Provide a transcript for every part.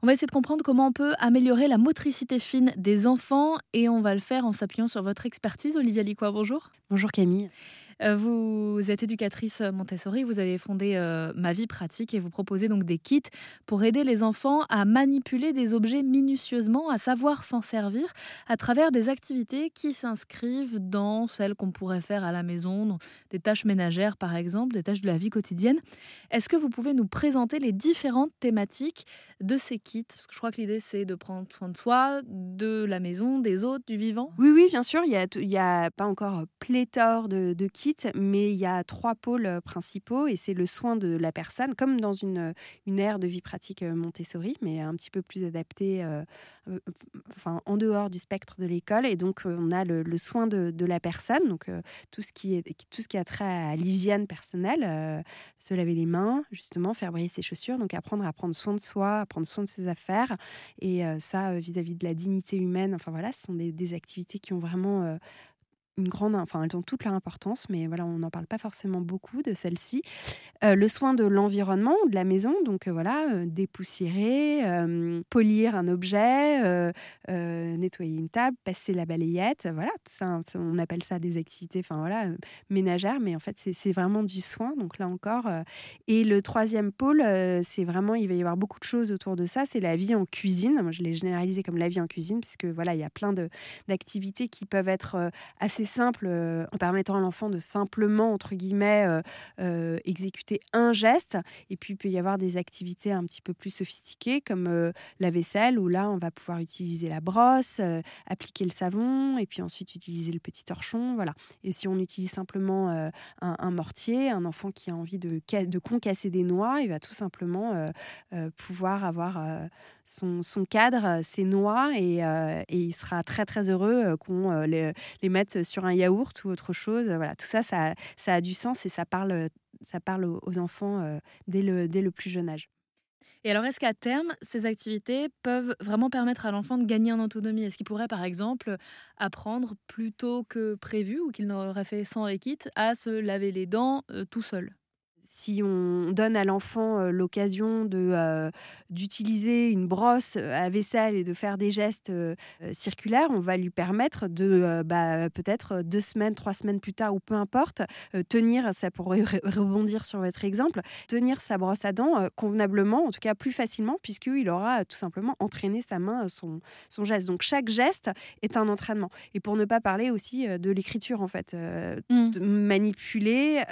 On va essayer de comprendre comment on peut améliorer la motricité fine des enfants et on va le faire en s'appuyant sur votre expertise. Olivia Licois, bonjour. Bonjour Camille. Euh, vous êtes éducatrice Montessori, vous avez fondé euh, Ma vie pratique et vous proposez donc des kits pour aider les enfants à manipuler des objets minutieusement, à savoir s'en servir à travers des activités qui s'inscrivent dans celles qu'on pourrait faire à la maison, des tâches ménagères par exemple, des tâches de la vie quotidienne. Est-ce que vous pouvez nous présenter les différentes thématiques de ces kits? Parce que je crois que l'idée c'est de prendre soin de soi, de la maison, des autres, du vivant? Oui, oui, bien sûr. Il n'y a, a pas encore pléthore de, de kits mais il y a trois pôles euh, principaux et c'est le soin de la personne, comme dans une, une ère de vie pratique euh, Montessori, mais un petit peu plus adaptée, euh, enfin, en dehors du spectre de l'école. Et donc, on a le, soin de, la personne, donc tout, ce qui est, tout ce qui a trait à l'hygiène personnelle, se laver les mains, justement, faire briller ses chaussures, donc apprendre à prendre soin de soi, à prendre soin de ses affaires. Et ça, vis-à-vis de la dignité humaine, enfin voilà, ce sont des activités qui ont vraiment une grande, enfin elles ont toute leur importance, mais voilà, on n'en parle pas forcément beaucoup de celle-ci. Euh, le soin de l'environnement, de la maison, donc euh, voilà, euh, dépoussiérer, polir un objet, nettoyer une table, passer la balayette, voilà, ça, on appelle ça des activités, enfin voilà, ménagères, mais en fait c'est vraiment du soin, donc là encore. et le troisième pôle, c'est vraiment, il va y avoir beaucoup de choses autour de ça, c'est la vie en cuisine. Moi, je l'ai généralisé comme la vie en cuisine, parce que voilà, il y a plein d'activités qui peuvent être assez simple euh, en permettant à l'enfant de simplement, entre guillemets, euh, euh, exécuter un geste. Et puis, il peut y avoir des activités un petit peu plus sophistiquées comme la vaisselle, où là, on va pouvoir utiliser la brosse, appliquer le savon, et puis ensuite utiliser le petit torchon. Voilà. Et si on utilise simplement un, mortier, un enfant qui a envie de, de concasser des noix, il va tout simplement pouvoir avoir son, son, cadre, ses noix, et, et, il sera très très heureux qu'on les, les mette sur un yaourt ou autre chose. Voilà, tout ça, ça, ça a du sens et ça parle, ça parle aux enfants euh, dès, le, dès le plus jeune âge. Et alors, est-ce qu'à terme, ces activités peuvent vraiment permettre à l'enfant de gagner en autonomie? Est-ce qu'il pourrait, par exemple, apprendre plus tôt que prévu ou qu'il n'aurait fait sans les kits à se laver les dents euh, tout seul? Si on donne à l'enfant euh, l'occasion de euh, d'utiliser une brosse à vaisselle et de faire des gestes circulaires, on va lui permettre de bah, peut-être deux semaines, trois semaines plus tard ou peu importe tenir, ça pourrait rebondir sur votre exemple, tenir sa brosse à dents convenablement, en tout cas plus facilement, puisqu'il aura tout simplement entraîné sa main, son, son geste. Donc chaque geste est un entraînement. Et pour ne pas parler aussi de l'écriture en fait, mmh. manipuler,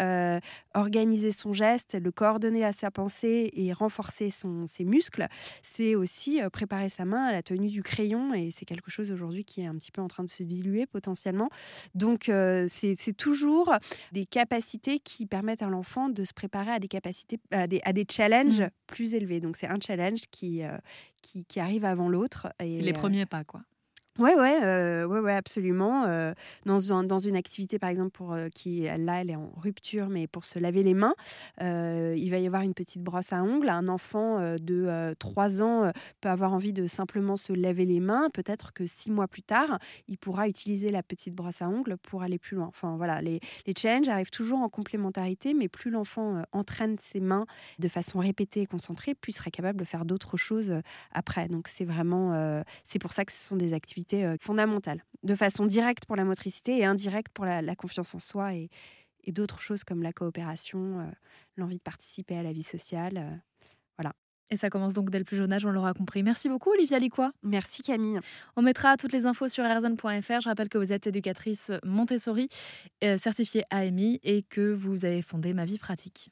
organiser son geste, le coordonner à sa pensée et renforcer son, ses muscles, c'est aussi euh, préparer sa main à la tenue du crayon et c'est quelque chose aujourd'hui qui est un petit peu en train de se diluer potentiellement. Donc euh, c'est toujours des capacités qui permettent à l'enfant de se préparer à des capacités, à des, à des challenges mmh. plus élevés. Donc c'est un challenge qui, euh, qui, qui, arrive avant l'autre. Les premiers pas, quoi. Ouais, ouais, euh, ouais, ouais, absolument. Euh, dans, dans une activité, par exemple, pour euh, qui là, elle est en rupture, mais pour se laver les mains, il va y avoir une petite brosse à ongles. Un enfant de 3 ans peut avoir envie de simplement se laver les mains. Peut-être que six mois plus tard, il pourra utiliser la petite brosse à ongles pour aller plus loin. Enfin, voilà, les, les challenges arrivent toujours en complémentarité, mais plus l'enfant entraîne ses mains de façon répétée et concentrée, plus il sera capable de faire d'autres choses après. Donc, c'est vraiment, c'est pour ça que ce sont des activités euh, fondamentale, de façon directe pour la motricité et indirecte pour la, confiance en soi et, d'autres choses comme la coopération, euh, l'envie de participer à la vie sociale. Euh, voilà. Et ça commence donc dès le plus jeune âge, on l'aura compris. Merci beaucoup, Olivia Licois. Merci, Camille. On mettra toutes les infos sur rzn.fr. Je rappelle que vous êtes éducatrice Montessori, certifiée AMI, et que vous avez fondé Ma Vie Pratique.